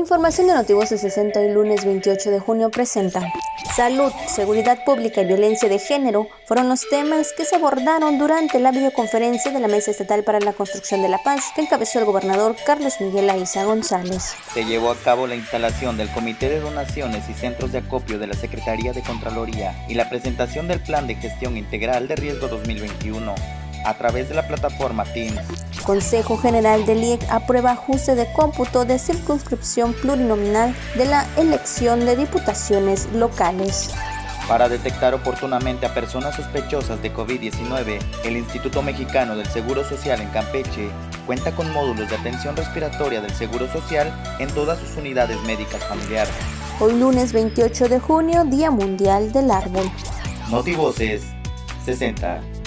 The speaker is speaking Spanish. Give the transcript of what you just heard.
Información de Notivoces 60 y lunes 28 de junio presenta Salud, seguridad pública y violencia de género fueron los temas que se abordaron durante la videoconferencia de la Mesa Estatal para la Construcción de la Paz que encabezó el gobernador Carlos Miguel Aiza González. Se llevó a cabo la instalación del Comité de Donaciones y Centros de Acopio de la Secretaría de Contraloría y la presentación del Plan de Gestión Integral de Riesgo 2021 a través de la plataforma Teams. Consejo General del IEC aprueba ajuste de cómputo de circunscripción plurinominal de la elección de diputaciones locales. Para detectar oportunamente a personas sospechosas de COVID-19, el Instituto Mexicano del Seguro Social en Campeche cuenta con módulos de atención respiratoria del Seguro Social en todas sus unidades médicas familiares. Hoy lunes 28 de junio, Día Mundial del Árbol. Notivoces 60.